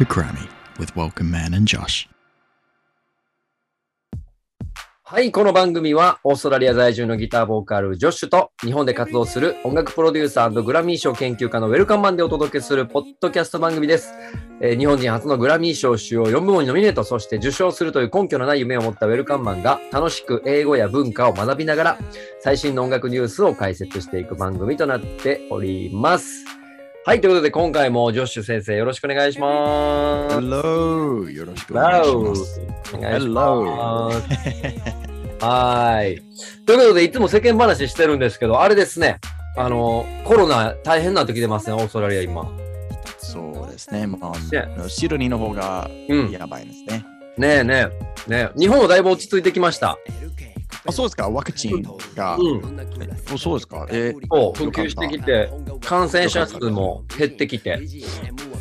to Grammy with Welcome Man and Josh. はい、この番組はオーストラリア在住のギターボーカルジョッシュと日本で活動する音楽プロデューサーグラミー賞研究家のウェルカムマンでお届けするポッドキャスト番組です。えー日本人初のグラミー賞主要4部門にノミネート、そして受賞するという根拠のない夢を持ったウェルカムマンが楽しく英語や文化を学びながら最新の音楽ニュースを解説していく番組となっております。はい、ということで今回もジョッシュ先生よろしくお願いします。Hello! よろしくお願いします。お願いします。はーい。ということで、いつも世間話してるんですけど、あれですね。あの、コロナ大変なってきてますね、オーストラリア今。そうですね。まあね、シドニーの方がうん。やばいですね。ねえねえ。ねえ日本はだいぶ落ち着いてきました。あそうですか、ワクチンが。うん。おそうですか？えーそう、普及してきて、感染者数も減ってきて。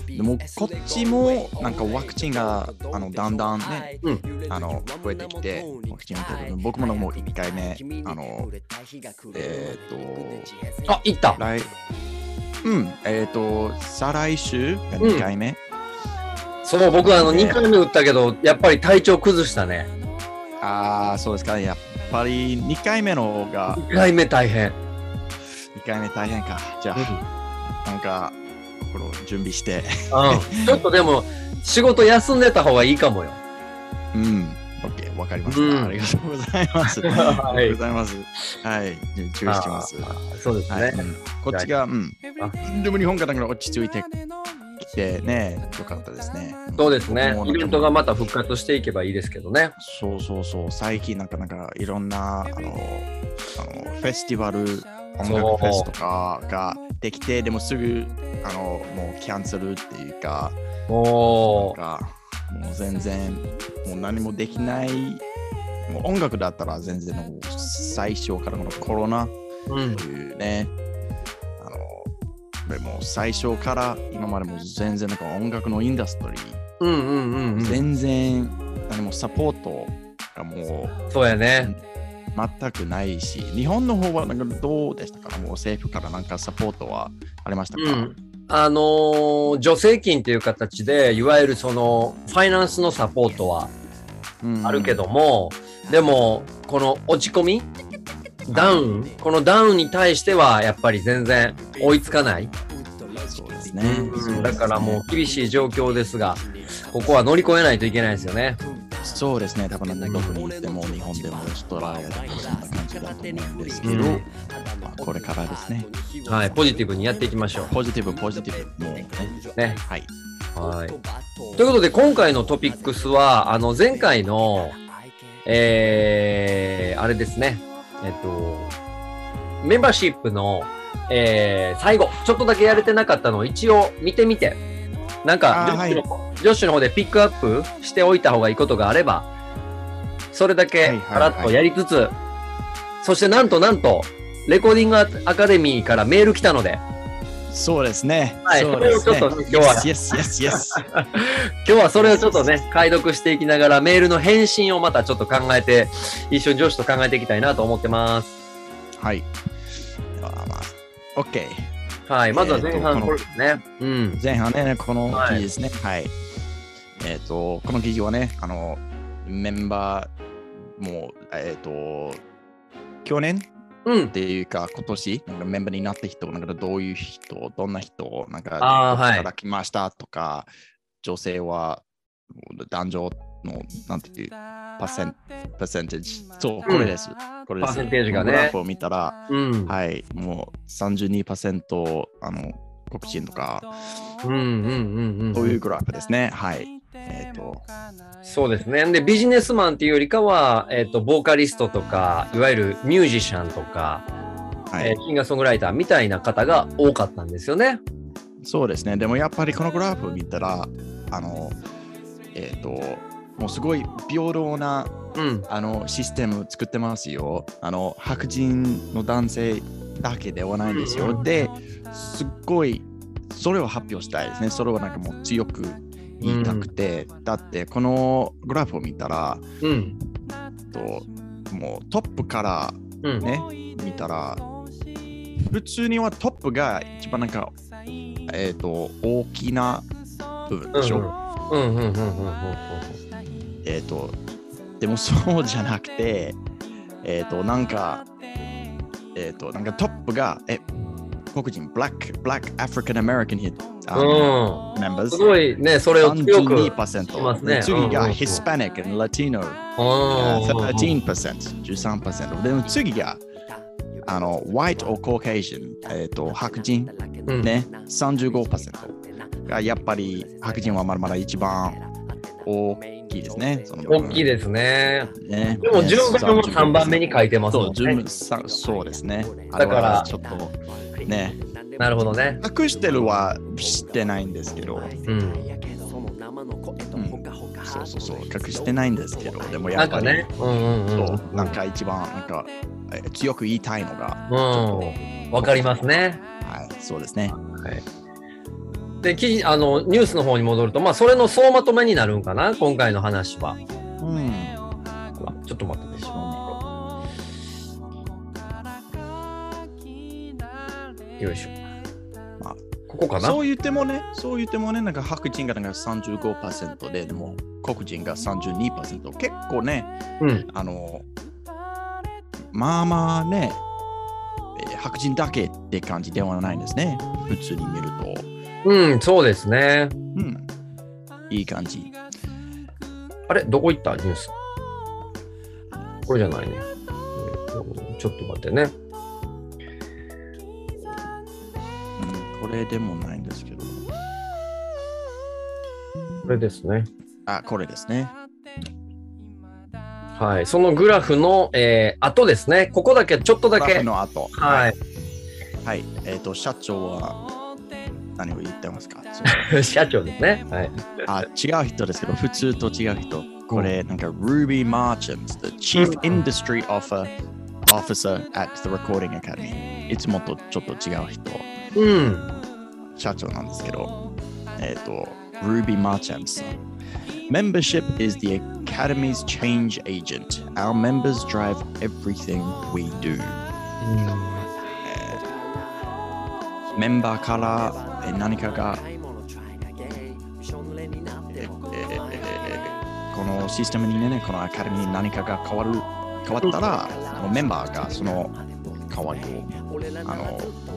でもこっちもなんかワクチンがあのだんだんね、うんあの増えてきて、ワクチンを取る僕ももう1回目、あの、えっ、と、あ、行った。来、うん、えっ、と、再来週が2回目。そう、僕あの、ね2回目打ったけど、やっぱり体調崩したね。ああ、そうですか。やっぱり2回目の方が、2回目大変。2回目大変か。じゃあ、なんか、これ準備して。うん。ちょっとでも、仕事休んでた方がいいかもよ。うん。OK、わかりました、うんありがとうございます。はありがとうございます。はい、注意してます。そうですはい、ね。うんこっちが、うんあ。でも日本から落ち着いてきてね、よかったですね。そうですねイベントがまた復活していけばいいですけどね。そうそうそう、最近なんかなんかいろんなあのあのフェスティバル、音楽フェスとかができて、でもすぐあのもうキャンセルっていうか、おー。なんかもう全然もう何もできない。もう音楽だったら全然もう最初からこのコロナうんと。いうね、あの、でも最初から今までも全然なんか音楽のインダストリー、うんうんうんうん。全然何もサポートがもそうやね。う全くないし、日本の方はなんかどうでしたか？もう政府からなんかサポートはありましたか、うん。あのー助成金っていう形で、いわゆるその、ファイナンスのサポートはうんあるけども、でも、この落ち込みダウンこのダウンに対しては、やっぱり全然追いつかない。そうですね。うんだからもう厳しい状況ですが、ここは乗り越えないといけないですよね。そうですね、多分なんかどこに行っても日本でもオーストラリアでもそんな感じだと思うんですけど、うんまあ、これからですね、はい、ポジティブにやっていきましょポジティブ、ポジティブ、もうね、う。ね。はい。はい。ということで、今回のトピックスは、あの、前回の、えー、あれですね。えっと、メンバーシップの、えー、最後、ちょっとだけやれてなかったのを一応見てみて、なんか、あージョッシュの、ジョッシュの方でピックアップしておいた方がいいことがあれば、それだけはいはい。パラッとやりつつ、そしてなんとなんと、レコーディングアカデミーからメール来たので、そうですね。はいそれをちょっと今日は Yes, yes, yes. 今日はそれをちょっとね、解読していきながら、メールの返信をまたちょっと考えて、一緒に上司と考えていきたいなと思ってます。はい。あまあ、OK。はい、まずは前半こですね。うん。前半ね、このはい記事ですね。はい。えっ、と、この記事はね、あの、メンバー、もう、えっ、と、去年うんっ。ていうか、今年、なんかメンバーになった人、なんかどういう人、どんな人、なんか、あーはいどっちから来ましたとか、女性は、男女の、なんていう、パーセンパーセンテージ。そう、これです。これです。パーセンテージがねグラフを見たら、うん。はい、もう32%あの黒人とか、うんうんうんうん。そういうグラフですね。はい。えっ、と、そうですね。で、ビジネスマンっていうよりかは、えっ、と、ボーカリストとか、いわゆるミュージシャンとか、はい、えーシンガーソングライターみたいな方が多かったんですよね。そうですね。でもやっぱりこのグラフを見たら、あの、えっ、と、もうすごい平等なうん。あのシステム作ってますよ。あの白人の男性だけではないんですよ。うんで、すっごいそれを発表したいですね。それをなんかもう強く言いたくて、だってこのグラフを見たら、うん。ともうトップからうん。ね、見たら、普通にはトップが一番なんか、えっ、と、大きな部分でしょ？うんうんうんうんうんうんえっ、と、でもそうじゃなくて、えっ、と、なんか、えっ、と、なんかトップが、え、黒人、Black, Black African American hit、うん。members すごいね、それを強く。32%。ますねで次が Hispanic and Latino、うん13%、13%。でも次が、あの、White or Caucasian、えっ、と、白人、うんね、35%がやっぱり白人はまだまだ一番大きいですね。大きいですね。ね。でも順番も3番目に書いてますもん順ね。そうですね。だからちょっとね、なるほどね。隠してるは知ってないんですけど、うん。そうそうそう、隠してないんですけど、でもやっぱり、なんかね。うんうんなんか一番なんかえ強く言いたいのが、うん。わかりますね。はい、そうですね。で、記事、あの、ニュースの方に戻ると、まあ、それの総まとめになるんかな、今回の話は。うん。あちょっと待ってよいしょ。まあここかな？そう言ってもね、そう言ってもね、なんか白人がなんか35%で、でも黒人が32%。結構ね、うん。あの、まあまあね、えー白人だけって感じではないんですね。普通に見ると。うん、そうですね。うん。いい感じ。あれ？どこ行った？ニュース。これじゃないね。えーちょっと待ってね。れでもないんですけど。これですね。あ、これですね。はい。そのグラフの、えー、後ですね。ここだけ、ちょっとだグラけ。フの後。はい。はい。えっ、と、社長は何を言ってますか？社長ですね。はい。あ違う人ですけど、普通と違う人。これ、なんか、Ruby Marchant, the Chief うん Industry Offer Officer at the Recording Academy。いつもとちょっと違う人。うん。社長なんですけど、えっ、と、Ruby Marchant さん。Membership is the Academy's change agent. Our members drive everything we do. メンバーからえ何かが、このシステムにね、このアカデミーに何かが変わる変わったら、メンバーがその代わりを、あの、え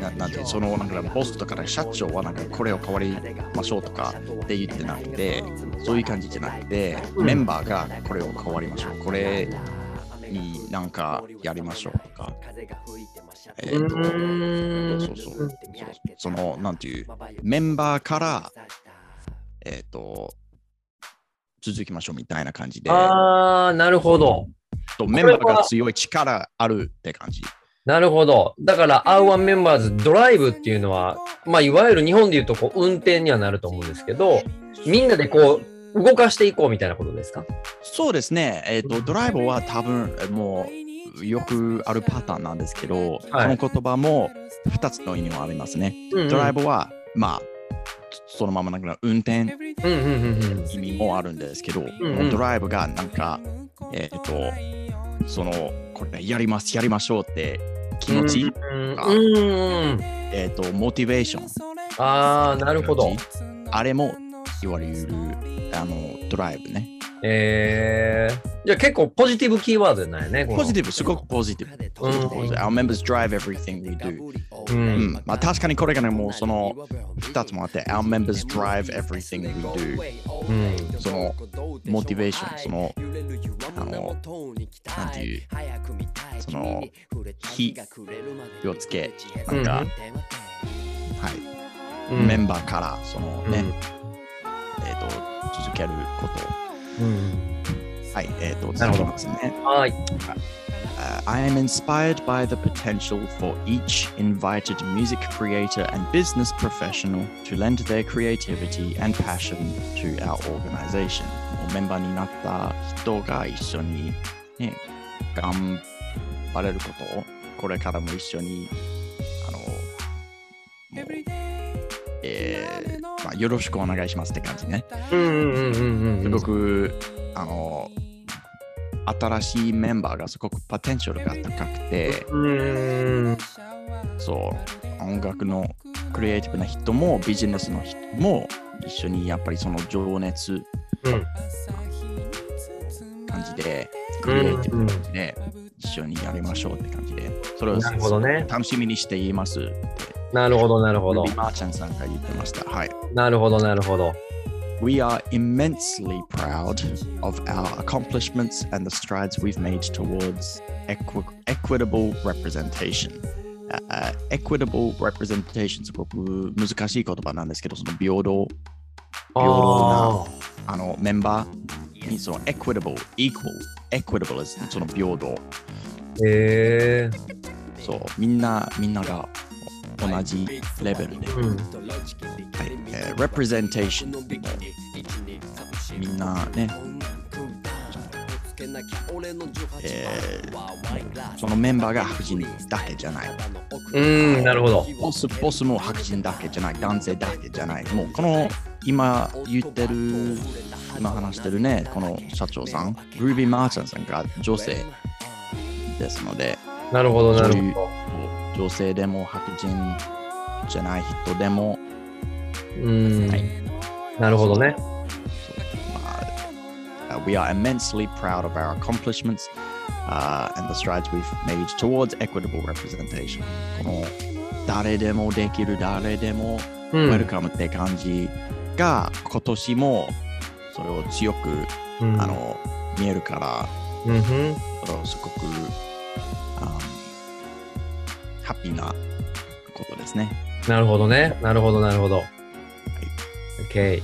ななんてそのなんかボスとか社長はなんかこれを変わりましょうとかって言ってなくて、そういう感じじゃなくて、うんメンバーがこれを変わりましょう。これになんかやりましょうとか。えうーとそうそうそう。その、なんていう、メンバーから、えっ、と、続きましょうみたいな感じで、あー、なるほど。とメンバーが強い力あるって感じ。なるほど。だから、R1 メンバーズドライブっていうのは、まあ、いわゆる日本で言うとこう運転にはなると思うんですけど、みんなでこう、動かしていこうみたいなことですか？そうですね。えっ、と、ドライブは多分、えもう、よくあるパターンなんですけど、はいこの言葉も2つの意味もありますね。ドライブは、まあ、そのままなんか運転うんうんうんうん。意味もあるんですけど、んうんドライブがなんか、えっ、と、その、これやります、やりましょうって気持ち、うん。えっ、と、モチベーション。あー、なるほど。あれも言われる、あの、ドライブね。えー、じゃあ結構ポジティブキーワードなんやね。このポジティブ、すごくポジティブ。うん Our members drive everything we do. ううんん、まあ確かにこれがね、もうその2つもあって、Our members drive everything we do. うん。そのモチベーション、その、あの、なんていう、その、火をつけ、なんか、はい、うんメンバーから、そのね、うんえっ、と、続けること。うん。はい、えっ、と、なるほど続きますね。はい。 Uh, I am inspired by the potential for each invited music creator and business professional to lend their creativity and passion to our organization. メンバーになった人が一緒に、ね、頑張れることを、これからも一緒に、あの、もう、 えーまあ、よろしくお願いしますって感じね。うんうんうんうんうん。すごく、あの、新しいメンバーがすごくポテンシャルが高くて、うん。そう、音楽のクリエイティブな人もビジネスの人も一緒にやっぱりその情熱うん。感じで、クリエイティブな感じで、一緒にやりましょうって感じで、それをなるほどね。楽しみにしていますって、なるほど、なるほど。マーチャンさんが言ってました。はい。なるほど、なるほど。We are immensely proud of our accomplishments and the strides we've made towards equi- equitable representation. あ equitable representation すごく難しい言葉なんですけど、その平等、ああのメンバーにその equitable、equal、equitable その平等。あ。へえ。そう、みんな、みんなが同じレベルで。うん。はいえー representation もみんなね、えーそのメンバーが白人だけじゃない。うん、なるほど。ボスボスも白人だけじゃない。男性だけじゃない。もうこの今言ってる、今話してるね、この社長さん、ルービー・マーチャンさんが女性ですので、なるほど、なるほ女性でも白人じゃない人でも、ど。うんはい。なるほどね。Uh, we are immensely proud of our accomplishments uh, and the strides we've made towards equitable representation. この誰でもできる誰でもうウェルん。カムって感じが今年もそれを強く、うんあの見えるからうんすごく、あハッピーなことですね。なるほどね。なるほど、なるほど。OK。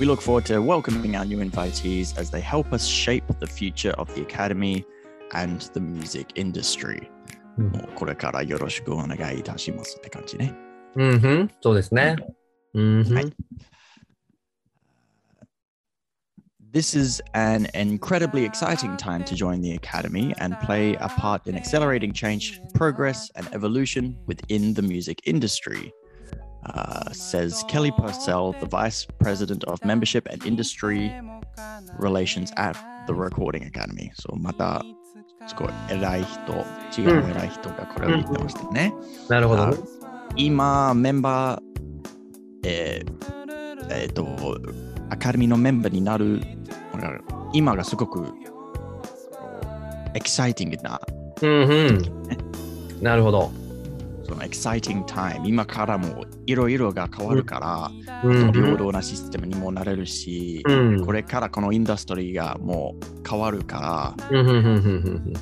We look forward to welcoming our new invitees as they help us shape the future of the Academy and the music industry. これからよろしくお願いいたしますって感じね。うんふん。そうですね。うんふん。はい This is an incredibly exciting time to join the Academy and play a part in accelerating change, progress, and evolution within the music industry. Uh, says Kelly Purcell, the Vice President of Membership and Industry Relations at the Recording Academy. So, また、すごい偉い人、違う偉い人がこれを言ってましたね。なるほどね。今、メンバー、えーえーと、 アカデミーのメンバーになる今がすごくエキサイティングな、うんふん。なるほど。その exciting time、今からもいろいろが変わるから、うんふん。平等なシステムにもなれるし、うんこれからこの industry がもう変わるから、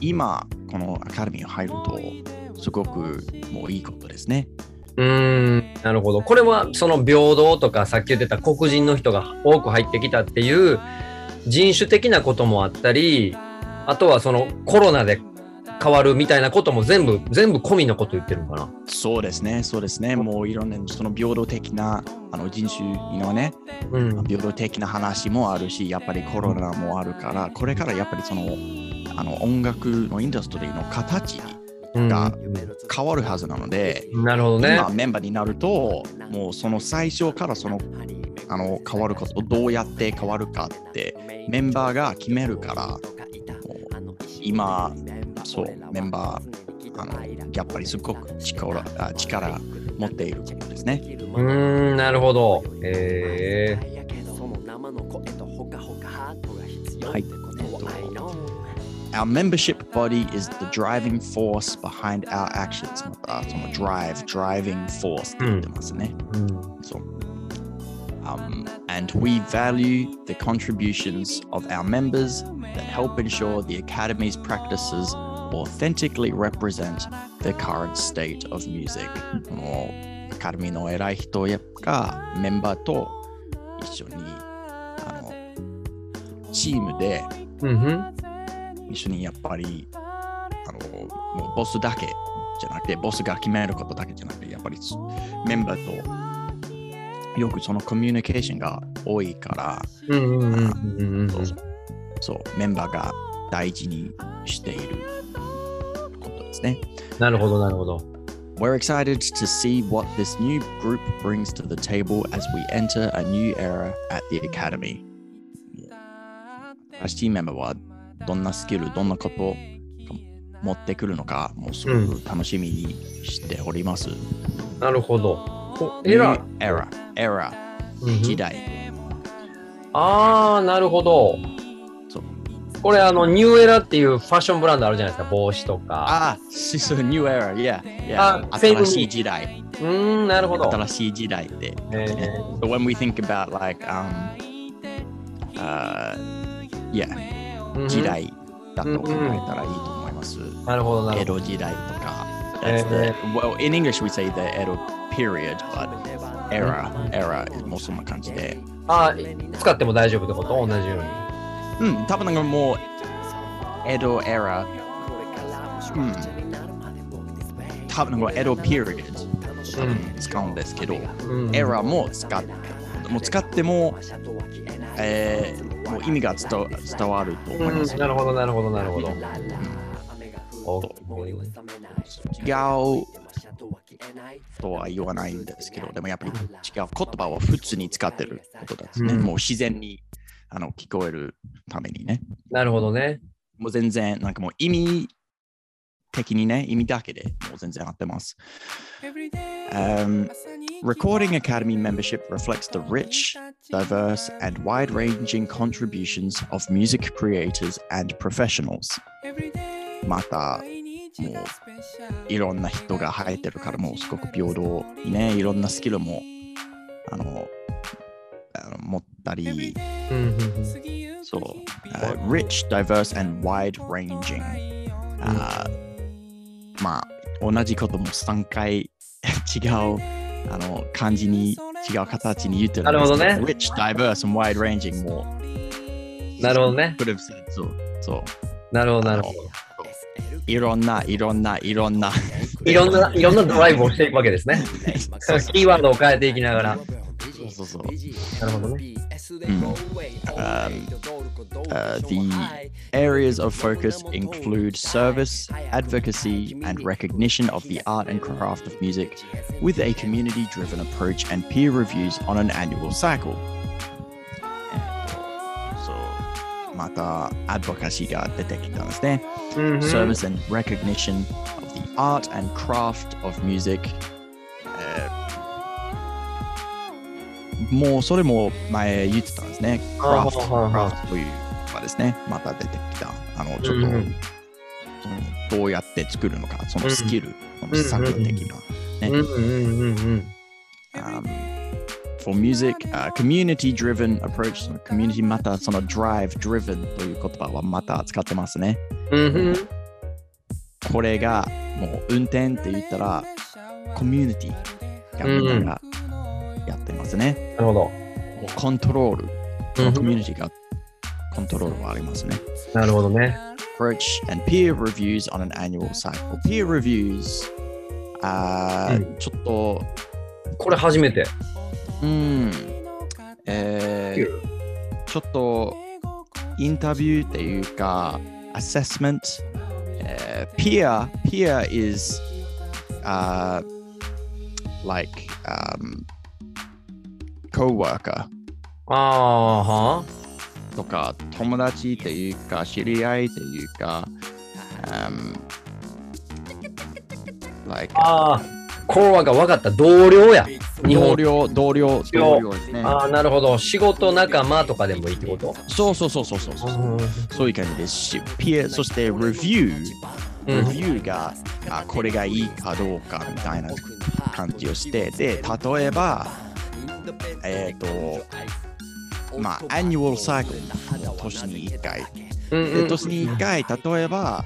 今、このアカデミーに入ると、すごくもういいことですね。うーん、なるほど。これはその平等とかさっき言ってた黒人の人が多く入ってきたっていう人種的なこともあったり、あとはそのコロナで変わるみたいなことも全部、全部込みのこと言ってるのかな。そうですね、そうですね。もういろんなその平等的なあの人種のね、うん。平等的な話もあるし、やっぱりコロナもあるから、これからやっぱりそのあの音楽のインダストリーの形うんが変わるはずなので、なるほどね。今メンバーになると、もうその最初からそのあの変わること、どうやって変わるかってメンバーが決めるから、もう今、そう、メンバー、あのやっぱりすごく力あ力持っていることですね。うーん、なるほど。えー、はい。Our membership body is the driving force behind our actions. またその drive, driving force って言ってますね。うん、そう。Um, and we value the contributions of our members that help ensure the Academy's practices authentically represent the current state of music. このアカデミーの偉い人やがメンバーと一緒にあのチームでうんふん。 一緒にやっぱりあのもうボスだけじゃなくてボスが決めることだけじゃなくてやっぱりメンバーとよくそのコミュニケーションが多いから。そうメンバーが大事にしていることですね。なるほど、なるほど。We're excited to see what this new group brings to the table as we enter a new era at the Academy. 新しいメンバーはどんなスキル、どんなことを持ってくるのか、もうすごく楽しみにしております。なるほど。おエラー New era, era, 時代。あー、なるほど。これ、あの、ニューエラっていうファッションブランドあるじゃないですか、帽子とか。あ、しそう、New Era、yeah, あ yeah. セーブ新しい時代。うーん、なるほど。新しい時代って。え So when we think about like, um, uh, yeah, ー時代だと考えたらいいと思います。なるほど、な江。戸時代とか。the, well, in English we say the Edo period, but era, era もうそんな感じで。あー、使っても大丈夫ってこと？同じように。うん、多分なんかもう、江戸 era、うん、多分なんか江戸 period 多分使うんですけど、うんエラーも使っもう使っても、えー、もう意味が伝わると思います。うんなるほど、なるほど、なるほど。お違うとは言わないんですけど、でもやっぱり違う言葉を普通に使ってることですね。うんもう自然にあの聞こえるためにね。なるほどね。もう全然、なんかもう意味的にね、意味だけでもう全然合ってます。Um, Recording Academy membership reflects the rich, diverse, and wide ranging contributions of music creators and professionals. また、もういろんな人が入ってるから、もうすごく平等にね、いろんなスキルもあのあの持ったり、うんうんうんそう、uh, rich, diverse, and wide ranging. あーまあ、同じことも3回違う あの漢字に違う形に言ってるなるほどね rich, diverse, and wide ranging もなるほどね。そう、そう。なるほど、なるほど。いろんな、いろんな、いろんな。いろんな、いろんなドライブをしていくわけですね。キーワードを変えていきながら。そうそうそう。なるほどね。Um, uh, the areas of focus include service, advocacy, and recognition of the art and craft of music with a community driven approach and peer reviews on an annual cycle. Mata advocacy ga detekita mm-hmm. Service and recognition of the art and craft of music. Uh, もうそれも前言ってたんですね。あは craft, はは craft というのがですね、また出てきた。あの、ちょっと、うんうんそのどうやって作るのか、そのスキル。うんうんうんうん。um, for music, uh, community driven approach その community またその drive driven という言葉はまた使ってますね。うんうんこれがもう運転って言ったらコミュニティがみんながやってますね。なるほど。コントロール、コミュニティがコントロールはありますね。なるほどね。Approach and peer reviews on an annual cycle. Peer reviews あー、うちょっと、これ初めて。うん、えー、ちょっとインタビューっていうか、assessment、えー、peer, peer is、uh, like、um, co-worker ああ、はとか友達っていうか知り合いっていうか、um, like ああ、これはが分かった。同僚や。同僚、同僚、同僚ですね。ああ、なるほど。仕事仲間とかでもいいってこと？そうそうそうそうそうそう。うんそういう感じですし、 peer、そして review、review が、あこれがいいかどうかみたいな感じをして、で、例えば、えっ、と、まあ、 annual cycle、年に1回。で、うんうん年に1回、例えば、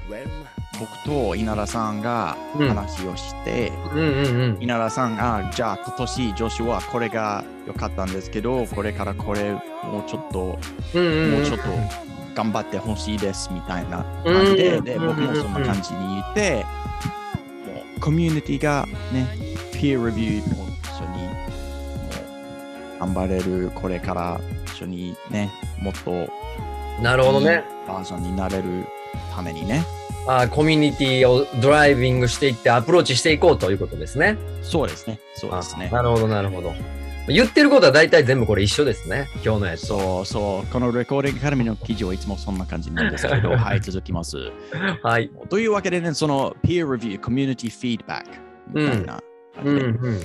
僕と稲田さんがうん話をして、うんうんうん。稲田さんが、じゃあ今年女子はこれが良かったんですけど、これからこれもうちょっと、うんうんもうちょっと頑張ってほしいですみたいな感じで、で、うん僕もそんな感じに言って、もうコミュニティがね、ピア頑張れる、これから一緒にね、もっとなるほどね。バージョンになれるためにね。あーコミュニティをドライビングしていってアプローチしていこうということですね。そうですね。そうですねあ。なるほど、なるほど。言ってることは大体全部これ一緒ですね。今日のやつ。そうそう、このレコーディングアカデミーの記事はいつもそんな感じなんですけど、はい、続きます。はい。というわけでね、その peer review、community feedback みたいな感じで、うんうん。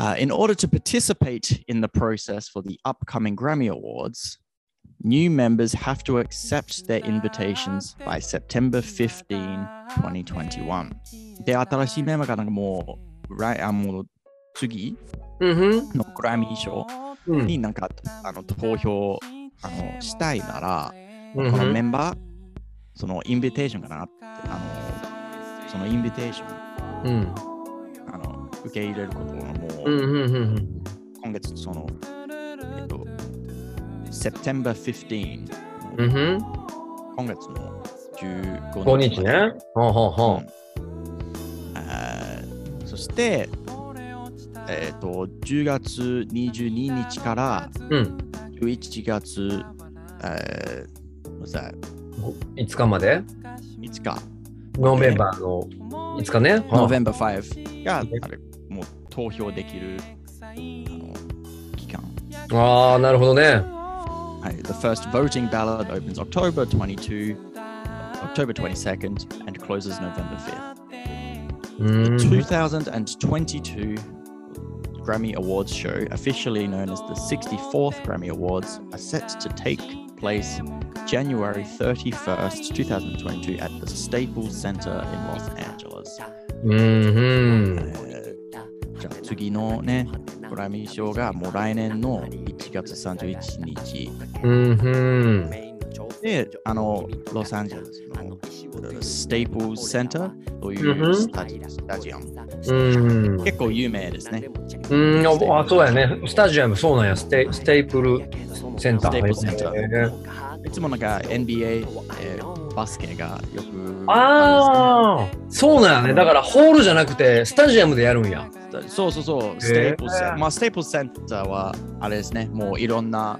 Uh, in order to participate in the process for the upcoming Grammy Awards, new members have to accept their invitations by September 15, 2021. で、新しいメンバーがなんかもう、来あもう次うんふん。のグラミー賞うんになんかあの投票あのしたいなら、うんこのふんメンバー、そのインビテーションかなって、あの、そのインビテーション、うん。あの、 受け入れることをもう、うんうんうんうん。今月その、えっと、September 15、うんふん。今月の15 5日ね。ほうほうほうんあーそして、えっと、10月22日からう。うん。11月、えー what's that? 5日まで5日、ノーベンバーの5日ね。November 5が、あれ、もう投票できるあの期間。ああ、なるほどね。はい、The first voting ballot opens October 22, October 22nd, and closes November 5th. うーん The 2022 Grammy Awards show, officially known as the 64th Grammy Awards, are set to take place January 31st, 2022, at the Staples Center in Los Angeles. うんうん。えー じゃあ次のね、グラミー賞がもう来年の1月31日うんうん。で、あの、ロサンゼルスの Staples Center というんううんスタジスタジアム。うん。結構有名ですね。うん、あ、そうやね。スタジアム、そうなんや。ステステイプルセンター。ステイプルセンターいつもなんか NBA、えーバスケがよくああ、そうなんやね。だからホールじゃなくて、スタジアムでやるんや。そうそうそう、ステープルセンター。まあ、ステープルセンターはあれですね、もういろんな、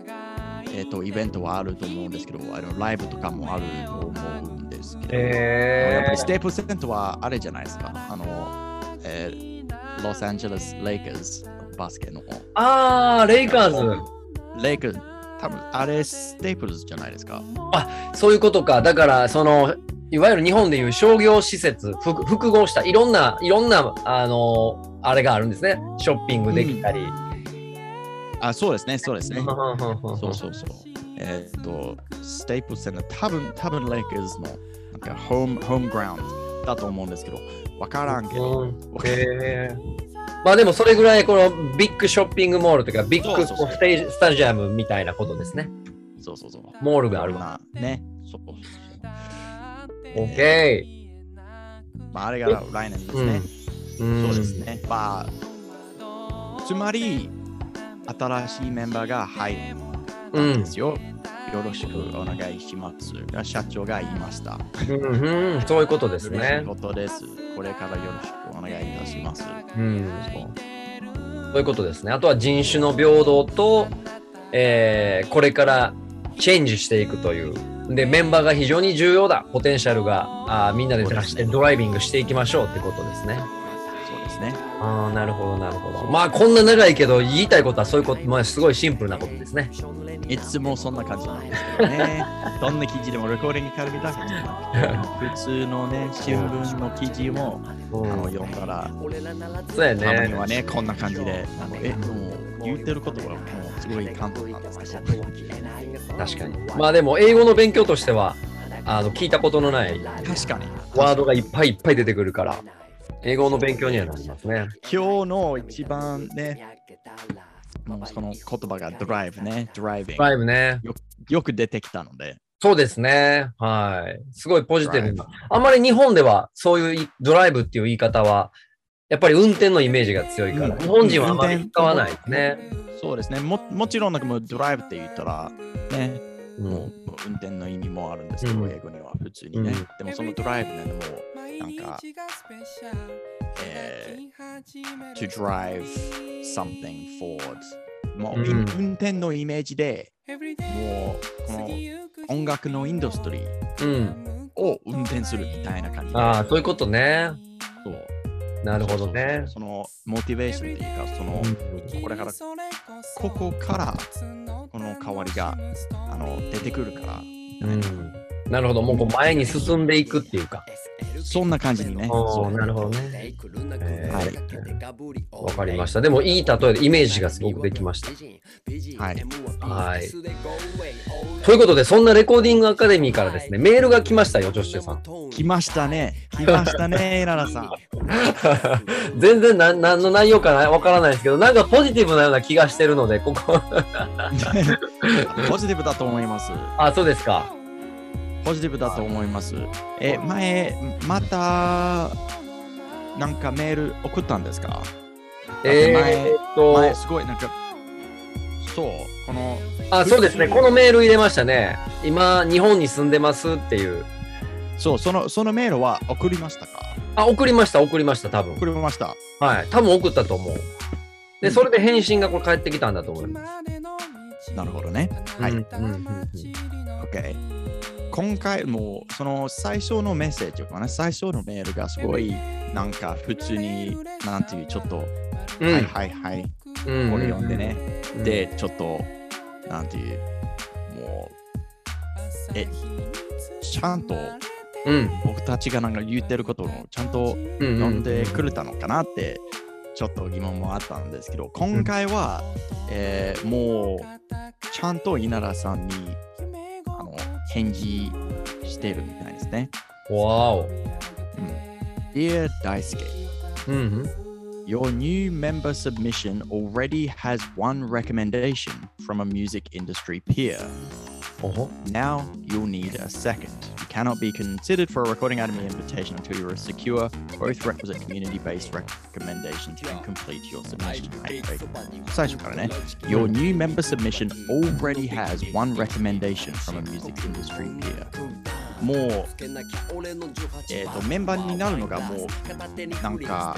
えー、とイベントはあると思うんですけど、あのライブとかもあると思うんですけど、やっぱりステープルセンターはあれじゃないですか。あの、えーロサンゼルス・レイカーズバスケの。ああ、レイカーズ。レイカーズ、多分あれステープルズじゃないですか。そういうことか。だから、その、いわゆる日本でいう商業施設、複複合したいろんな、いろんな、あの、あれがあるんですね。ショッピングできたり。あ、そうですね、そうですね。そそうそうそう。えーっと、ステープルセンター、多分多分レイカーズのなんかホームホームグラウンドだと思うんですけど、わからんけど、うんへーまあでもそれぐらいこのビッグショッピングモールというかビッグそうそうそうステージスタジアムみたいなことですね。そうそうそう。モールがあるわ。なね。そうそうそう。OK。まあ、あれが来年ですね。うんそうですね。まあ、つまり、新しいメンバーが入ったんですよ。よろしくお願いします。が社長が言いました。うんうん、そういうことです嬉しいね。ことです。これからよろしくお願いいたします。うん、そういうことですね。あとは人種の平等と、えーこれからチェンジしていくという。で、メンバーが非常に重要だ。ポテンシャルがあみんなで出してドライビングしていきましょうってことですね。ああ、なるほど、なるほど。まあ、こんな長いけど、言いたいことはそういうこと、まあ、すごいシンプルなことですね。いつもそんな感じなんですけどね。どんな記事でもレコーディングカルビだけじゃなくて、普通のね、新聞の記事もあの読んだら、そうやたまにね。はね、こんな感じで、あのえ、もう言ってることはもうすごい簡単なんですけど。確かに。まあ、でも、英語の勉強としては、あの聞いたことのない確かに。ワードがいっぱいいっぱい出てくるから、英語の勉強にはなりますね。今日の一番ね、もうその言葉がドライブね、ドライビング。ライブね。よく出てきたので、そうですね。はい。すごいポジティブな。あんまり日本ではそういういドライブっていう言い方は、やっぱり運転のイメージが強いから、うん日本人はあまり使わないですね。そうですね。ももちろんなんかもうドライブって言ったら、ね、うんもう運転の意味もあるんですけど、うん英語には普通にね。うんでもそのドライブね、もうなんか、えー to drive something forward。もう、うん運転のイメージで、もうこの音楽のインダストリーうん。を運転するみたいな感じで。ああ、そういうことね。そうなるほどね。そのモチベーションっていうか、その、これから、ここからこの変わりがあの出てくるから、うん。なるほど、もうこう前に進んでいくっていうか。そんな感じにね。なるほどね。えーはいわかりました。でもいい例えでイメージがすごくできました。はい。はい。ということで、そんなレコーディングアカデミーからですね、メールが来ましたよ、ジョッシュさん。来ましたね。来ましたね、ララさん。全然な何の内容かなわからないですけど、なんかポジティブなような気がしてるので、ここ。ポジティブだと思います。あ、そうですか。ポジティブだと思います。え、前、また、なんかメール送ったんですか？え前ー、っと、前、すごい、なんか、そう、この、あ、そうですね。このメール入れましたね。今、日本に住んでますっていう。そう、その、そのメールは送りましたか？あ、送りました、送りました、多分送。りました。はい。多分送ったと思う。で、うんそれで返信がこれ返ってきたんだと思います。なるほどね。はい。うんうんうんうん OK。今回もその最初のメッセージかな最初のメールがすごいなんか普通になんていうちょっと、うん。はいはいはいうんこれ読んでね、うんでちょっとなんていうもうえちゃんとうん。僕たちがなんか言ってることをちゃんとうん読んでくれたのかなってちょっと疑問もあったんですけど今回は、えーもうちゃんと稲田さんにあの返事してるみたいですね。わお。 Dear Daisuke, うんうん。 your new member submission already has one recommendation from a music industry peer. Uh-huh. now you'll need a second. You cannot be considered for a recording item invitation until you're secure both requisite community-based recommendations and complete your submission. Your new member submission already has one recommendation from a music industry peer. もう、えーとメンバーになるのがもうなんか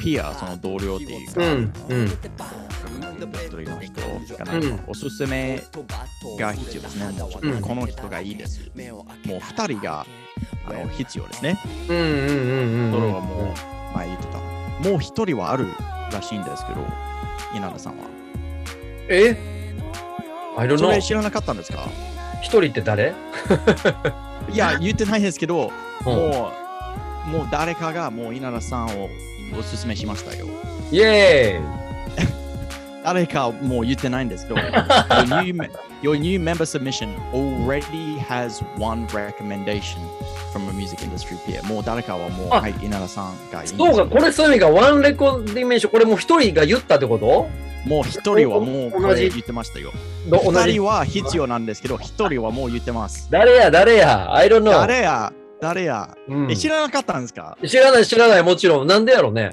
ピアその同僚っていうか、うんうん。の人がなんかうんおすすめが必要ですね。もうんこの人がいいです。もう2人があの必要ですね。うんうんうんうん。それはもう前言ってた。もう1人はあるらしいんですけど、稲田さんは。え ?I don't そ.れ知らなかったんですか？一人って誰？いや、言ってないですけど、うん。もう、もう誰かがもう稲田さんをおすすめしましたよ。イェーイ！誰かもう言ってないんですけど、your, new, your new member submission already has one recommendation from a music industry peer. もう誰かはもう、あはい、稲田さんがいいそうか、これそういう意味がワンレコディメンション、これもう一人が言ったってこと？もう一人はもうこれ言ってましたよ。ど同じ二人は必要なんですけど、一人はもう言ってます。誰や、誰や ?I don't know. 誰や誰や、うんえ知らなかったんですか知らない、知らない、もちろん。なんでやろね。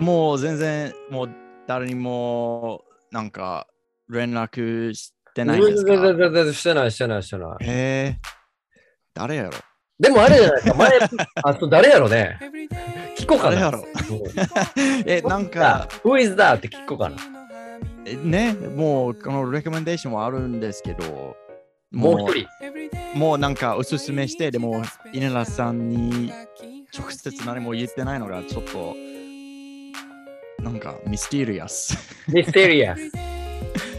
もう全然、もう誰にもなんか連絡してないんですかしてない、してない、してない。へえ、誰やろでもあれじゃないですか、前、あ、そう、誰やろね。聞こうかな。誰やろうんえ、なんか、Who is that? って聞こうかな。えね、もうこのレコメンデーションはあるんですけど、もう一人。もうなんかおすすめして、でも稲田さんに直接何も言ってないのがちょっとなんかミステリアス。ミステリアス。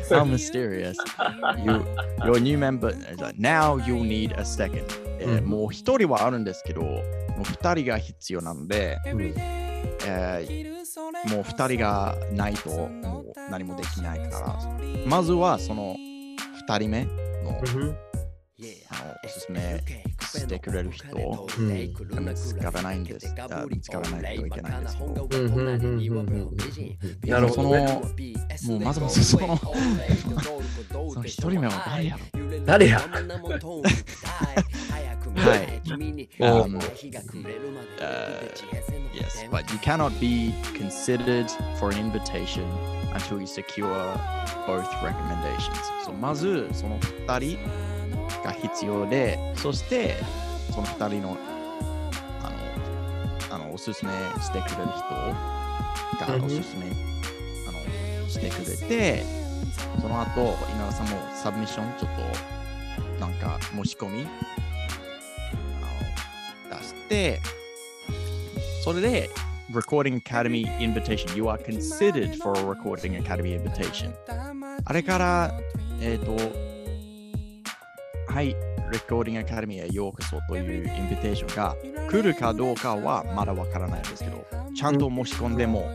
How mysterious. You, your new member, now you'll need a second. もう一人はあるんですけど、もう二人が必要なので、うんえーもう二人がないともう何もできないから、まずはその二人目のおすすめしてくれる人。をうん。見つからないんです。あ見つからないといけないんです。けど。なるほどその、ね。もうまずまずその、その一人目は誰やろ？誰や？はい。お Um, uh, yes, but you cannot be considered for an invitation until you secure both recommendations. そうまず、その二人が必要で、そして、その二人のあのあのおすすめしてくれる人がおすすめ、あのしてくれて、その後、稲田さんもサブミッションちょっとなんか申し込みあの出して、それで Recording Academy Invitation You are considered for a Recording Academy Invitation あれから、えっ、と、はい、レコーディングアカデミーへようこそというインビテーションが来るかどうかはまだわからないんですけど、ちゃんと申し込んでも、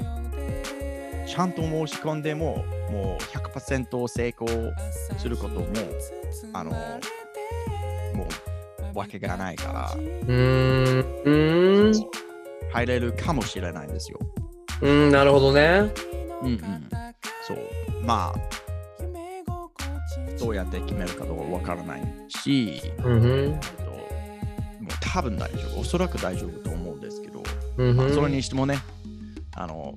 ちゃんと申し込んでも、もう100%成功することも、あの、もうわけがないから、うーん。うーん。入れるかもしれないんですよ。うん、なるほどね。うんうん。そう。まあ、どうやって決めるかどうかわからないし、うん。えっともう多分大丈夫。おそらく大丈夫と思うんですけど、まあ、うんふん。それにしてもね、あの、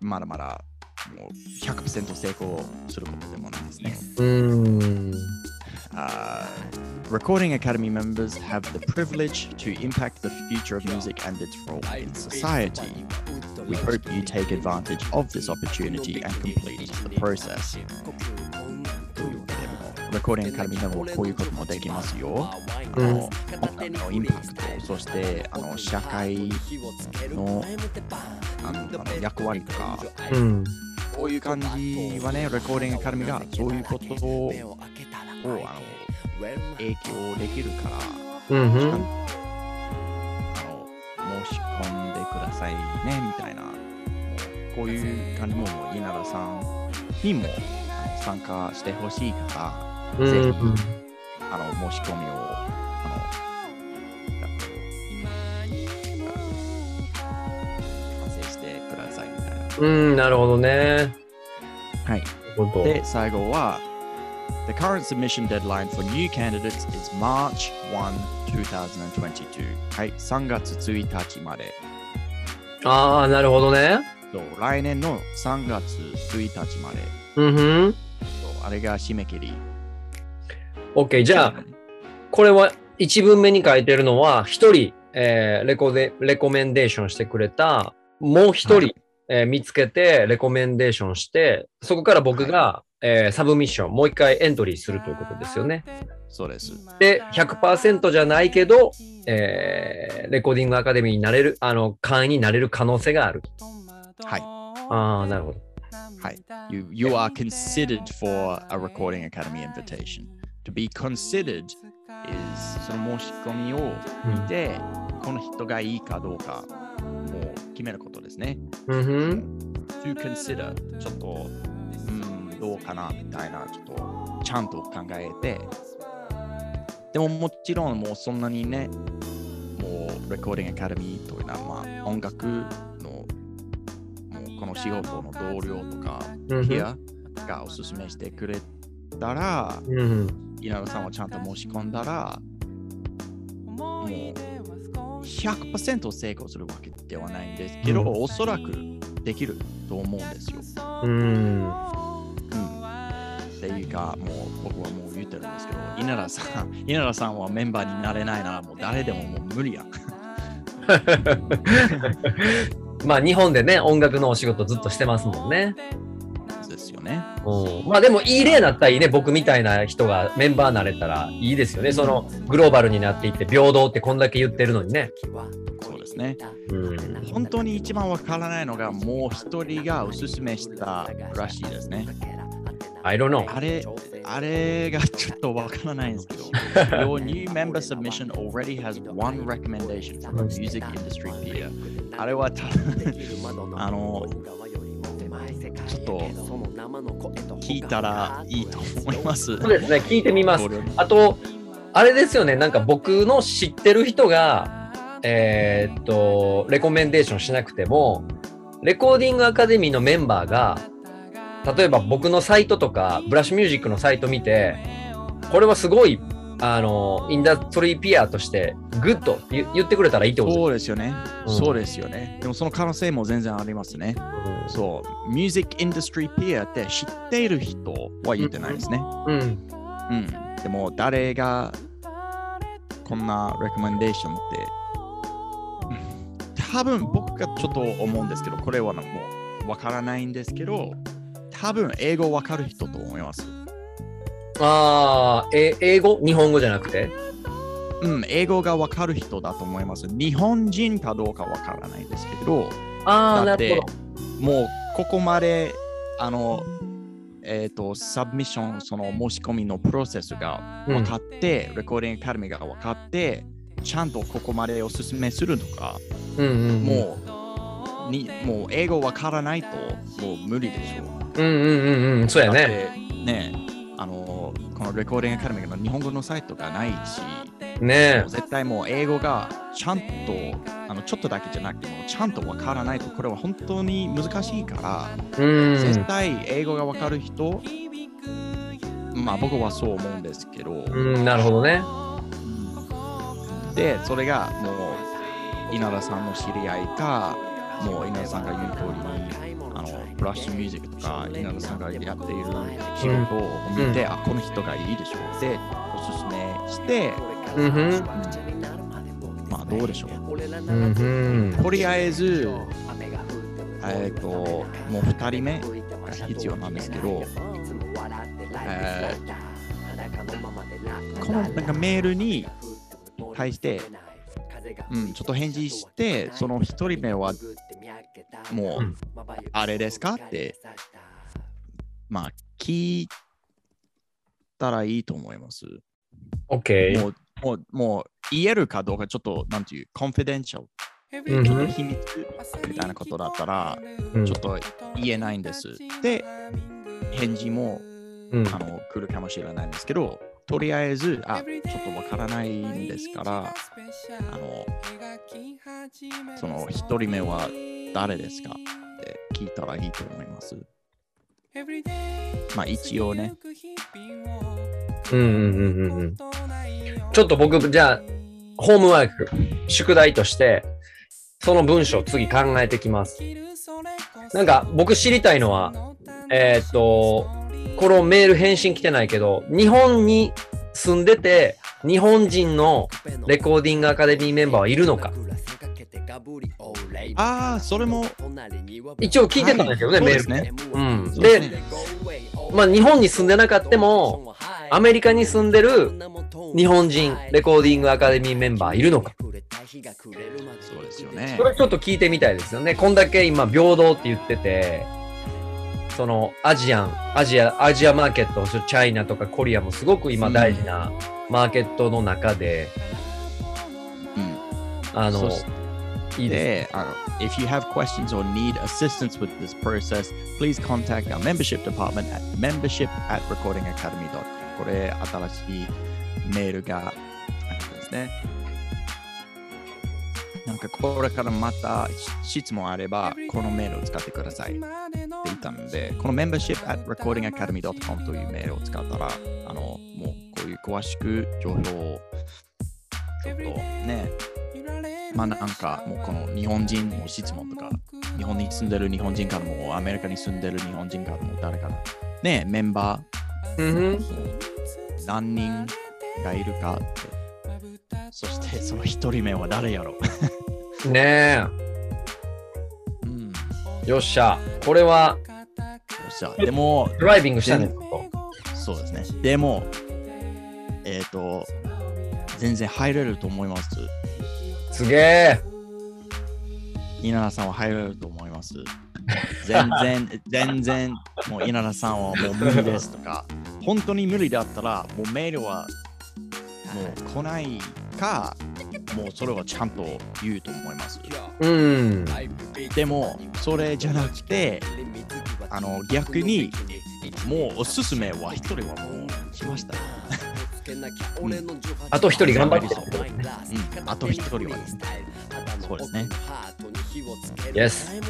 まだまだもう100%成功することでもないですね。うーん。Uh, recording Academy members have the privilege to impact the future of music and its role in society. We hope you take advantage of this opportunity and complete the process. レコーディングアカデミーでもこういうこともできますよ。あの、音楽のインパクト、そしてあの社会のあの役割とか、うん。こういう感じはね、レコーディングアカデミーがそういうことをあの影響できるから、うん。あの申し込んでくださいねみたいな、こういう感じも、もう稲田さんにも参加してほしいから、うんぜひあの申し込みをあの完成してくださいみたいな。うん、なるほどね。はい。で、最後は、The current submission deadline for new candidates is March 1, 2022. はい、3月1日まで。ああ、なるほどね。そう来年の3月1日まで。うんふん。あれが締め切り。OK。じゃあ、これは一文目に書いてるのは、一人、えーレコで、レコメンデーションしてくれた、もう一人、はいえー見つけて、レコメンデーションして、そこから僕が、えーサブミッション、もう一回エントリーするということですよね。そうです。で、100%じゃないけど、えーレコーディングアカデミーになれる、あの、会員になれる可能性がある。はい。ああ、なるほど。はい。You, you are considered for a recording academy invitation. To be considered is その申し込みを見て、この人がいいかどうかもう決めることですね。うんふん。to consider ちょっと、うん、どうかなみたいな、ちょっとちゃんと考えて、でももちろんもうそんなにね、もうレコーディングアカデミーというのは、まあ、音楽この仕事の同僚とか、うんふん。ピアがおすすめしてくれたら、うん。稲田さんはちゃんと申し込んだら、もう100%成功するわけではないんですけど、うんおそらくできると思うんですよ。うん。うん。っていうか、もう僕はもう言ってるんですけど、稲田さん、稲田さんはメンバーになれないならもう誰でももう無理やん。まあ日本でね、音楽のお仕事ずっとしてますもんね。ですよね。うん、まあでもいい例だったらいいね。僕みたいな人がメンバーになれたらいいですよね。そのグローバルになっていって平等ってこんだけ言ってるのにね。そうですね。うん。本当に一番わからないのが、もう一人がおすすめしたらしいですね。I don't know. あれ、あれがちょっとわからないんですけど、Your new member submission already has one recommendation from a music industry peer. あれは多分、あの、ちょっと聞いたらいいと思います。そうですね。聞いてみますあと、あれですよね。なんか僕の知ってる人が、えーっと、 recommendation しなくても、レコーディングアカデミーのメンバーが、例えば僕のサイトとか、ブラッシュミュージックのサイト見て、これはすごい、あの、 industry peer として、 good 言言ってくれたらいいってことそうですよね。うんそうですよね。でもその可能性も全然ありますね。ですそう。ミュージックインダストリーピアって知っている人は言ってないですね。うん。うん。うん。でも誰がこんなレコメンデーションって、うん多分僕がちょっと思うんですけど、これはもうわからないんですけど、多分英語わかる人と思います。ああ、え、英語？日本語じゃなくて？うん、英語がわかる人だと思います。日本人かどうかわからないですけど、ああ、だ。もうここまで、あの、ええっ、と、サブミッション、その申し込みのプロセスが分かって、レコーディングアカデミーが分かって、ちゃんとここまでおすすめするとか、うんうんうん。もう、にもう英語分からないともう無理でしょ。うんうんうんうん。そうやね。てね、あの、このレコーディングアカデミーの日本語のサイトがないし、ね絶対もう英語がちゃんと、あのちょっとだけじゃなくてもちゃんと分からないと、これは本当に難しいから、うん。絶対英語が分かる人、まあ僕はそう思うんですけど、うん、なるほどね。で、それがもう稲田さんの知り合いか、もう稲田さんが言う通りに、あのブラッシュミュージックとか稲田さんがやっている仕事を見て、あ、この人がいいでしょうで、おすすめして、うん。まあどうでしょう。うん。とりあえず、えっ、と、もう2人目が必要なんですけど、えーこのなんかメールに対して、うん、ちょっと返事して、その1人目はもう、うんあれですか？って、まあ聞いたらいいと思います。オッケー。もう、もう、もう言えるかどうか、ちょっと、なんていう、コンフィデンシャル、うんちょっと秘密みたいなことだったら、うん。ちょっと言えないんです。で、返事もうん。あの来るかもしれないんですけど、とりあえず、あ、ちょっとわからないんですから、あの、その一人目は誰ですか？って聞いたらいいと思います。まあ一応ね、うんうんうんうんうん。ちょっと僕、じゃあ、ホームワーク、宿題として、その文章次考えてきます。なんか、僕知りたいのは、えーっと、このメール返信来てないけど、日本に住んでて、日本人のレコーディングアカデミーメンバーはいるのか？ああ、それも、一応聞いてたんだけどね、はいメールね。うん。で、まあ日本に住んでなかったも、アメリカに住んでる日本人レコーディングアカデミーメンバーいるのか？そうですよねそ。れちょっと聞いてみたいですよね。こんだけ今平等って言ってて、そのアジアン、アジア、アジアマーケット、そチャイナとかコリアもすごく今大事なマーケットの中で、うんあのいい。で、あの If you have questions or need assistance with this process, please contact our membership department at membership at recordingacademy.com これ、新しいメールがあるんですね。なんかこれからまた質問あれば、このメールを使ってくださいって言ったので、この membership at recordingacademy.com というメールを使ったら、あの、もうこういう詳しく情報をちょっとね、まあなんかもうこの日本人の質問とか、日本に住んでる日本人からも、アメリカに住んでる日本人からも、誰から、ね、メンバー、何人がいるかって。そしてその一人目は誰やろ？ねうん。え、よっしゃ。これはよっしゃ。でも、ドライビングしたね。そうですね。でも、えっ、と、全然入れると思います。すげえ。稲田さんは入れると思います。全然、全然、もう稲田さんはもう無理ですとか、本当に無理だったら、もうメールはもう来ないか、もうそれはちゃんと言うと思います。うん。でも、それじゃなくて、あの逆に、もうおすすめは一人はもうしました。あと一人頑張って。うん、あと一人はですね。そうですね。Yes。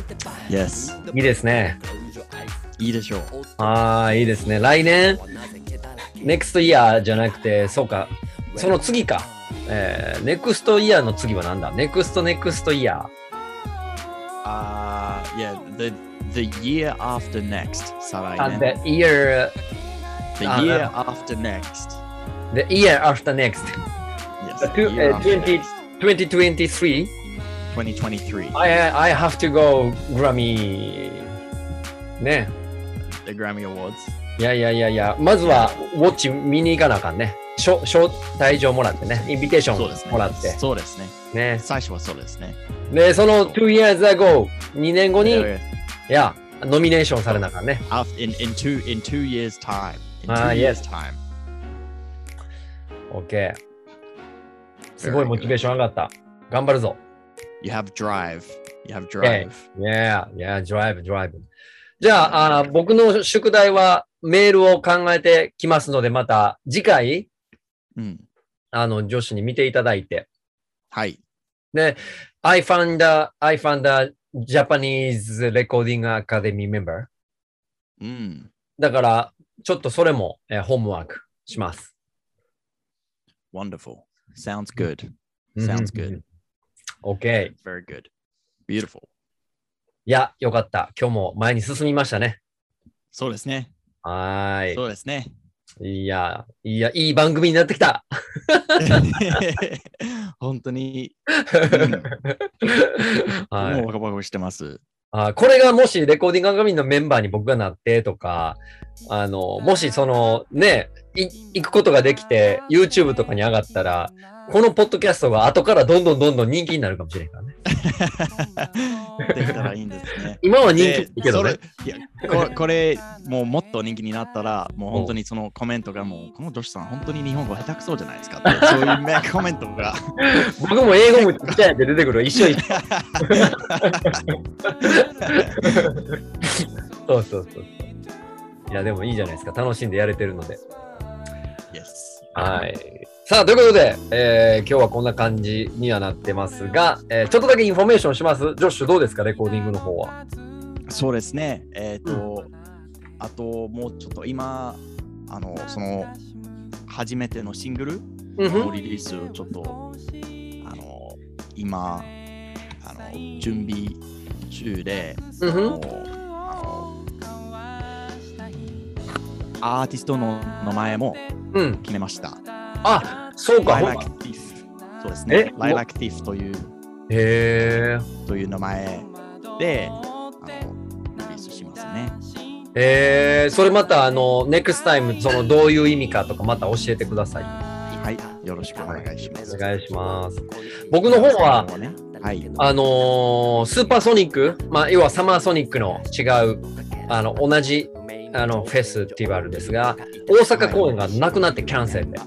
Yes。いいですね。いいでしょう。ああ、いいですね。来年、NEXT year じゃなくて、そうか、その次か。えー、NEXT year の次はなんだ ?NEXT NEXT year。Uh, yeah, the the year after next, 再来あ、年。the year, The Ah, year after next. the year after next. Yes. The the two- year uh, after 20 next. 2023. 2023. I, I have to go Grammy. ね。The Grammy Awards. いやいやいやいや、まずはウォッチ見に行かなあかんね。招招待状もらってね。インビテーシ。ョンもらって。そうですね。ね。最初はそうですね。で、その2 years ago、2年後に、いや、ノミネーションされなあかんね。After, in, in, two, in two years' time. In two Ah, years' time. OK。すごいモチベーション上がった。頑張るぞ。You have drive. You have drive. Yeah, yeah, drive, drive. じゃああー、僕の宿題はメールを考えてきますので、また次回、うん。あの、女子に見ていただいて。はい。で、I found a, I found a Japanese Recording Academy member. うん。だから、ちょっとそれも、えーホームワークします。Wonderful. Sounds good. Sounds good. OK。Very good. Beautiful. いや、よかった。今日も前に進みましたね。そうですね。はーそうですね。い。いや、いや、いい番組になってきた。本当に、はいもうワクワクしてます。あこれがもしレコーディングアカデミーのメンバーに僕がなってとか、あの、もしそのね、い行くことができて YouTube とかに上がったら、このポッドキャストが後からどんどんどんどん人気になるかもしれんからね。できたらいいんですね。今は人気けどねいやこれこれ、もうもっと人気になったら、もう本当にそのコメントがもう、この女子さん、本当に日本語下手くそじゃないですかって。そういうねコメントが。僕も英語もちっちゃいって出てくる。一緒一緒。そうそうそうそう。いや、でもいいじゃないですか。楽しんでやれてるので。はい。さあ、ということで、えー今日はこんな感じにはなってますが、えーちょっとだけインフォメーションします？ジョッシュどうですか、レコーディングの方は。そうですね。えっ、と、あともうちょっと今、あの、その、初めてのシングルうんのリリースをちょっと、あの、今、あの、準備中で、うんあのアーティストの名前もうん。決めました。あ、そうか。ほん Lilac ま Thief。そうですえ？ね。Lilac Thief というへえ。という名前であのリリースしますね。えー、それまた、あの、ネクスタイム、その、どういう意味かとか、また教えてください。はい。よろしくお願いします。お願いします。僕の方は、ね、はい。あのースーパーソニック、まあ、要はサマーソニックの違う、あの、同じ、あの、フェスティバルですが、大阪公演がなくなってキャンセルで。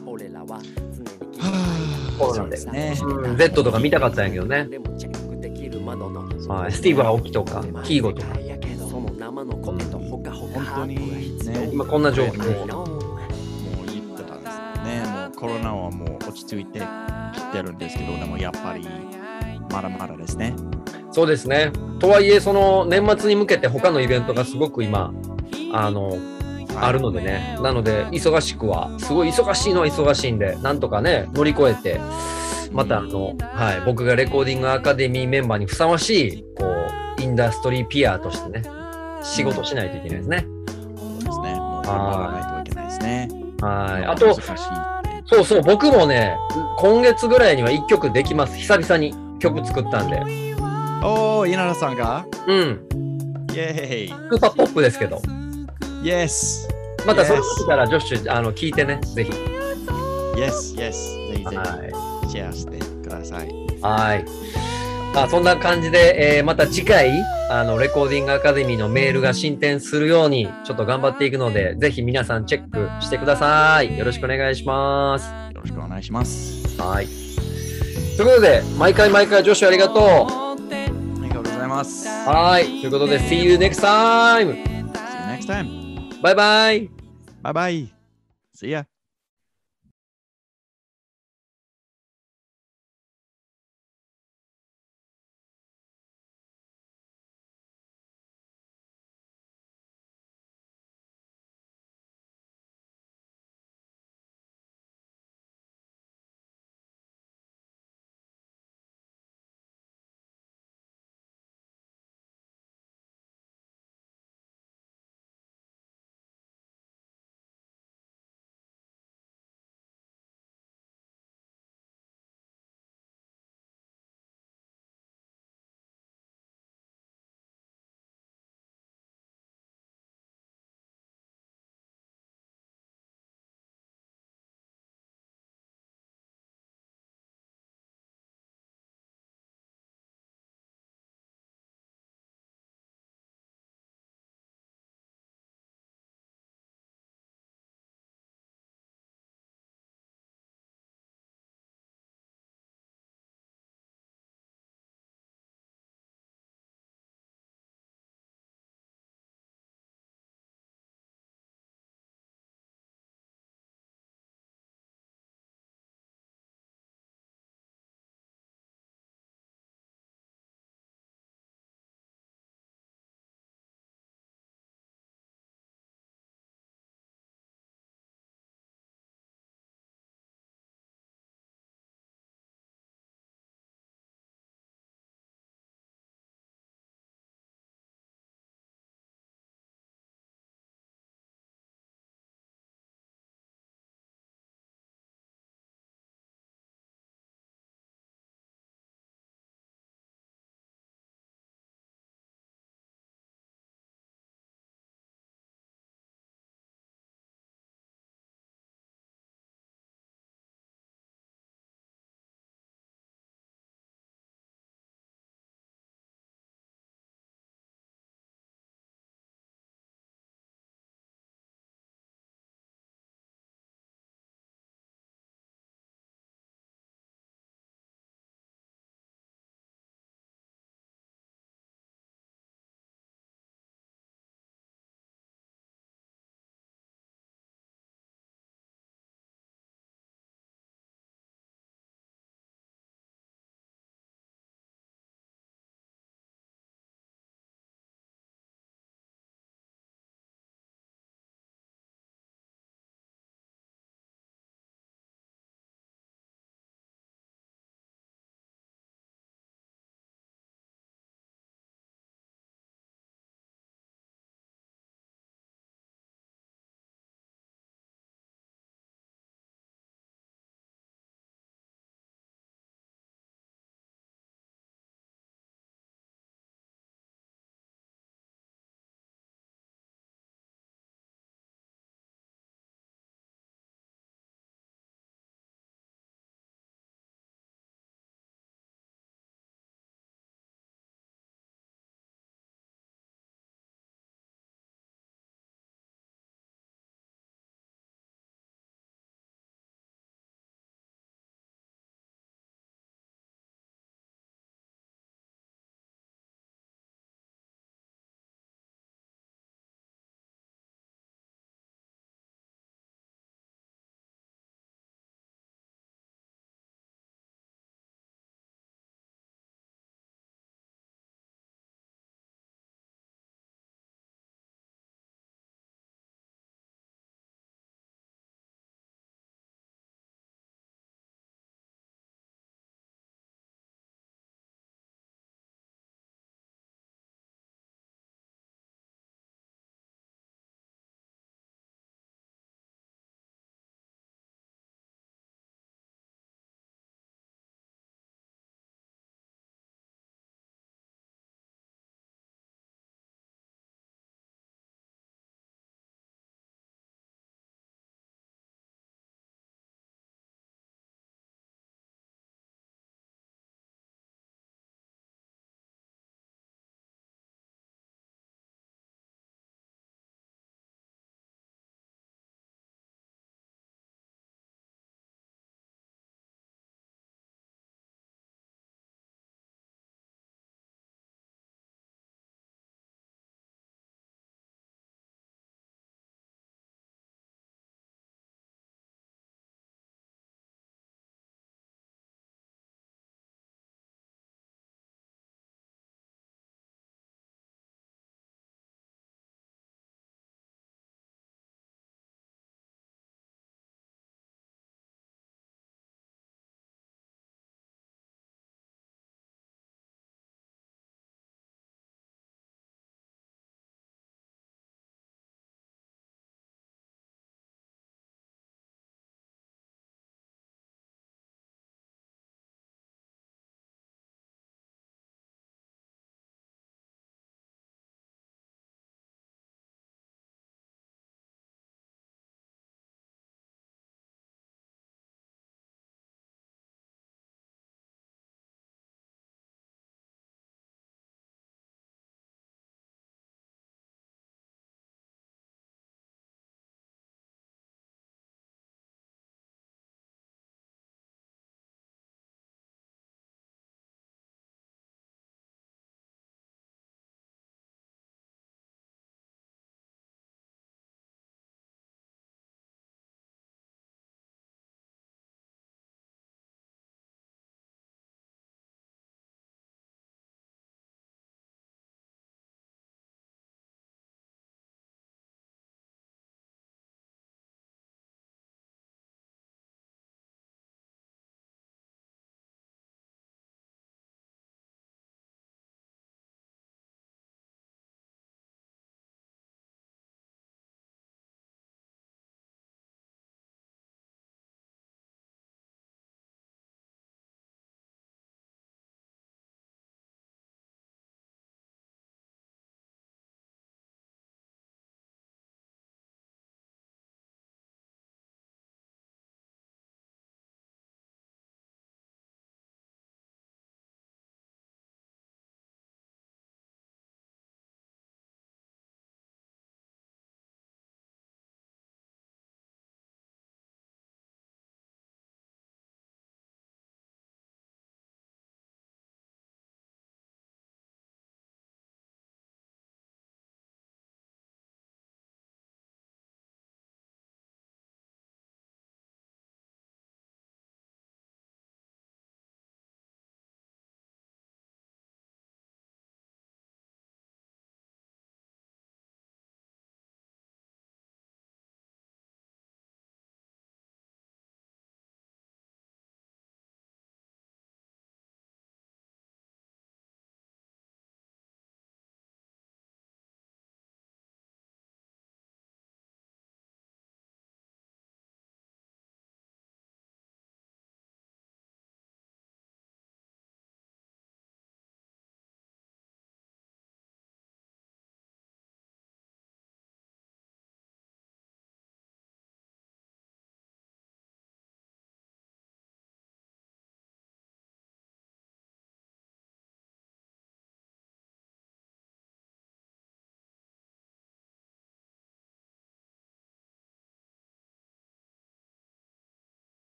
そうですね。うん、Z とか見たかったんやけどね。はい、スティーブ・アオキとか、キーゴとか、本当にね、今こんな状況。もう言ってたんですね。もうコロナはもう落ち着いてきてるんですけど、でもやっぱりまだまだですね。そうですね。とはいえ、その年末に向けて他のイベントがすごく今、あの、あるのでね。なので、忙しくは、すごい忙しいのは忙しいんで、なんとかね、乗り越えて、またあの、はい、僕がレコーディングアカデミーメンバーにふさわしい、こう、インダストリーピアとしてね、仕事しないといけないですね。そうですね。もう頑張らないといけないですね。はい。あと、そうそう、僕もね、今月ぐらいには1曲できます。久々に曲作ったんで。おー、稲田さんが？うん。イェーイスーパーポップですけど。イエスまたそれ見たら、ジョッシュ、あの、聞いてね、ぜひ。イエスイエスぜひぜはひシェアしてください。い。はい。まあ、そんな感じで、えーまた次回、あの、レコーディングアカデミーのメールが進展するように、ちょっと頑張っていくので、ぜひ皆さんチェックしてください。よろしくお願いします。よろしくお願いします。はい。ということで、毎回毎回、ジョッシュありがとう。ありがとうございます。はい。ということで、See you next time! See you next time. バイバイ Bye bye. See ya.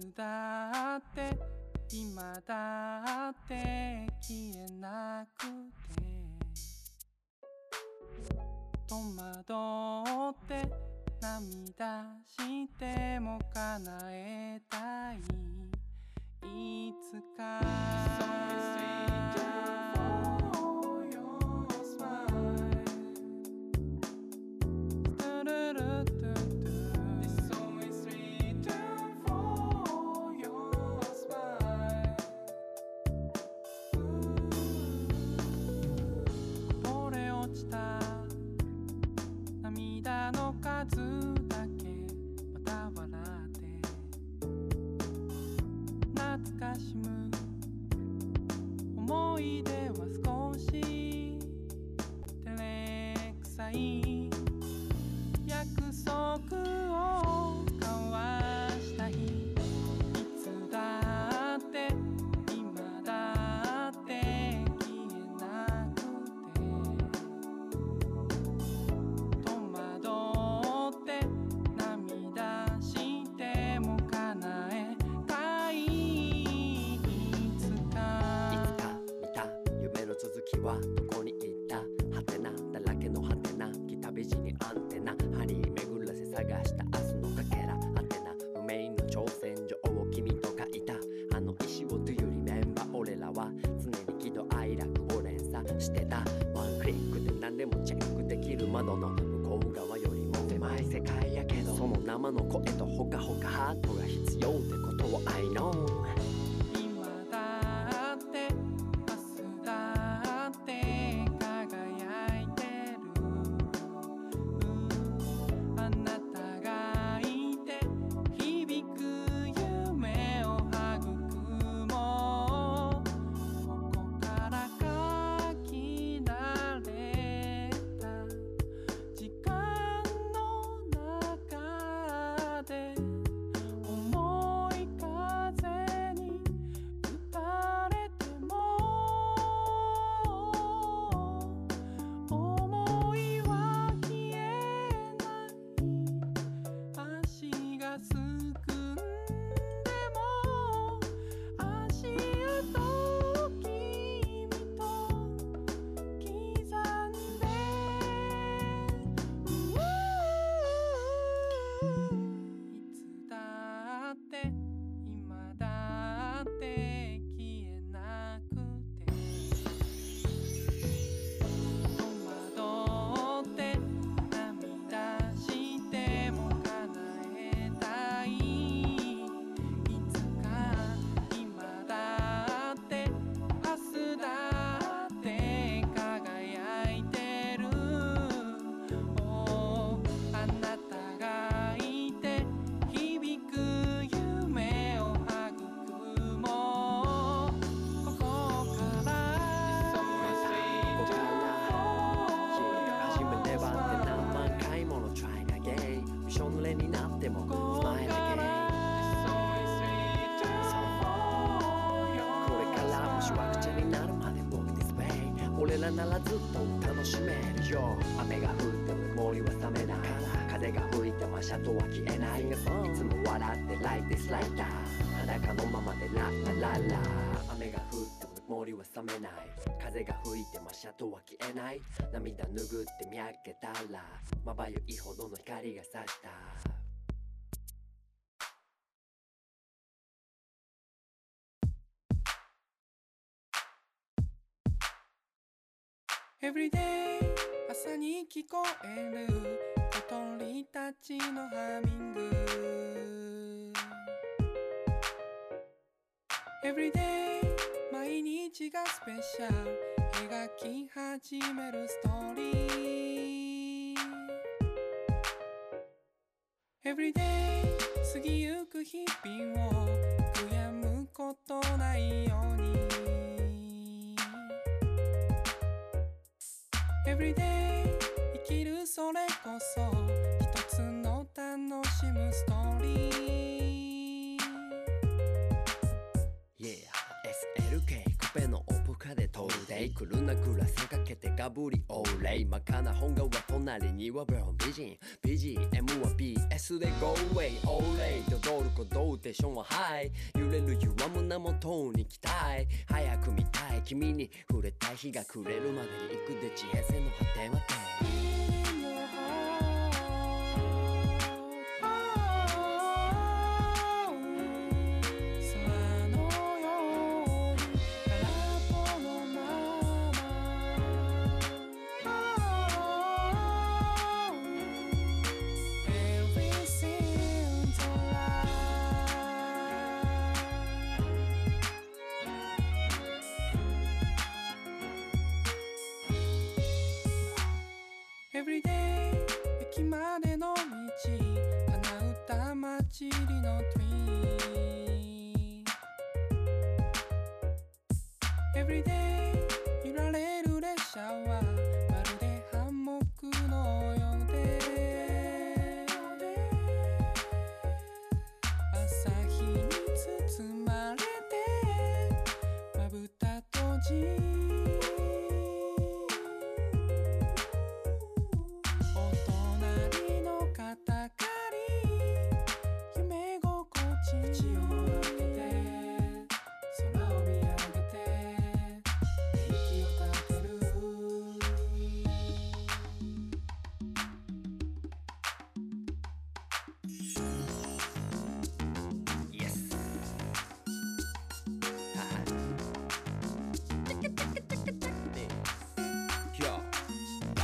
つだって今だって消えなくて。戸惑って涙しても叶えたい。いつか。しむ思い出は少し照れくさい。俺らならずっと楽しめるよ。雨が降っても森は冷めない風が吹いてもシャトは消えないいつも笑って like this like that 裸のままでラッラララ雨が降っても森は冷めない。風が吹いてもシャトは消えない。涙拭って見上げたら。まばゆいほどの光が差した。Everyday 朝に聞こえる。小鳥たちのハミング。Everyday 毎日がスペシャル。描き始めるストーリー。Everyday 過ぎゆく日々を悔やむことないように。Everyday 生きるそれこそ一つの楽しむストーリー。Yeah SLK コペのオプカで飛んでいく来るなグラスかけてガブリオーレイ。真かな本顔は隣にはブロン美人。BGM は BS で Go away オーレイ踊る鼓動テーションはハイ揺れる弱胸元に期待早く見たい。君に触れたい。日が暮れるまでに行く。で知恵性の果てまで尻の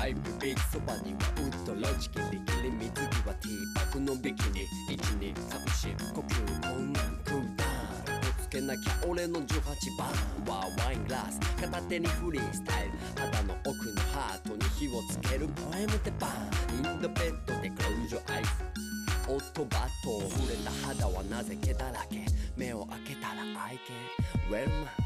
ライブビーチそばにはウッドロジキリキリ水着はティーバッグのビキニ。1234呼吸困難クーダウンぶつけなきゃ俺の18番。はワイングラス。片手にフリースタイル。肌の奥のハートに火をつける。ポエムでバン。インドベッドでクロージョアイス。オットバット。触れた肌はなぜ毛だらけ。目を開けたら愛犬 Well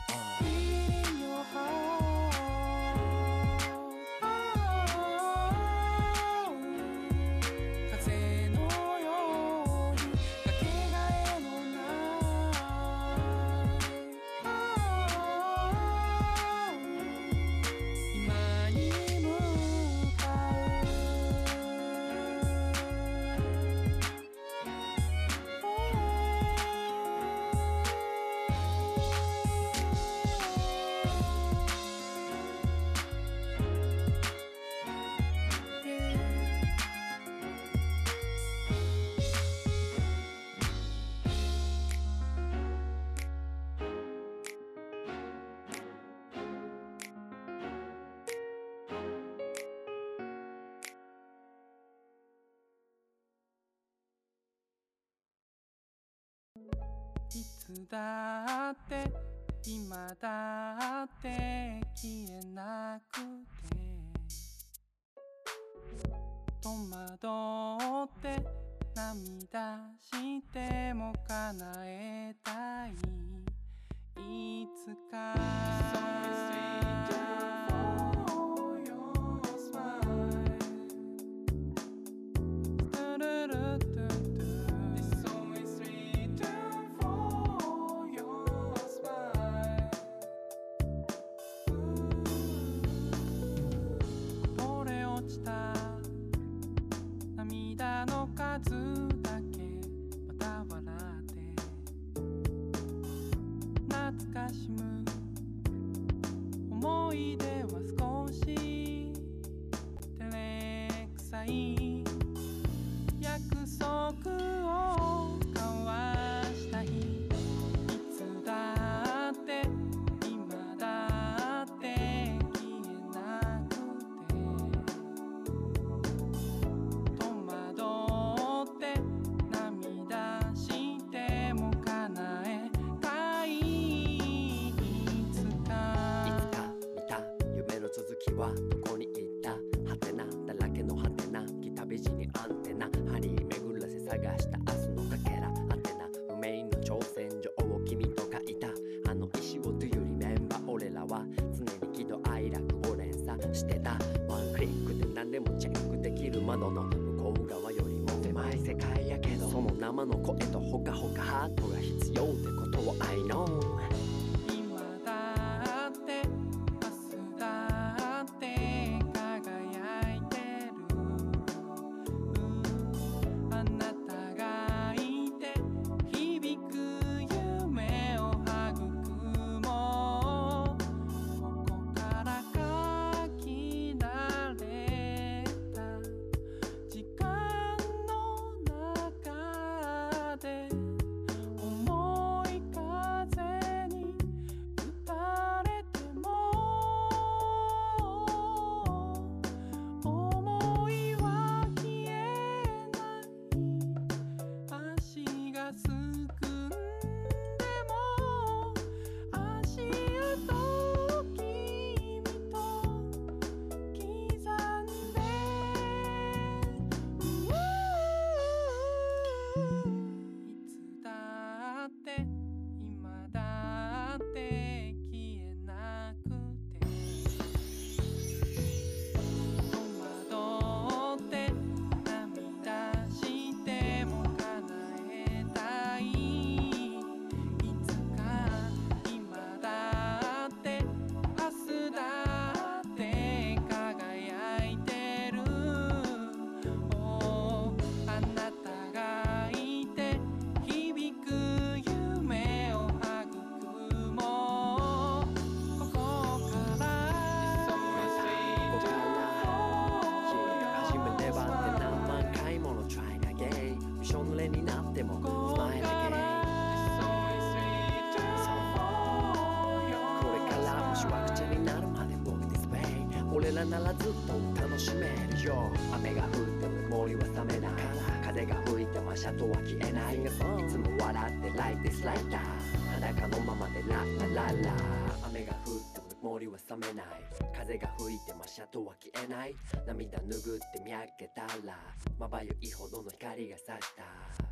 った裸のままでラッラララ雨が降っても森は冷めない。風が吹いても車とは消えない。涙拭って見上げたらまばゆいほどの光が差した。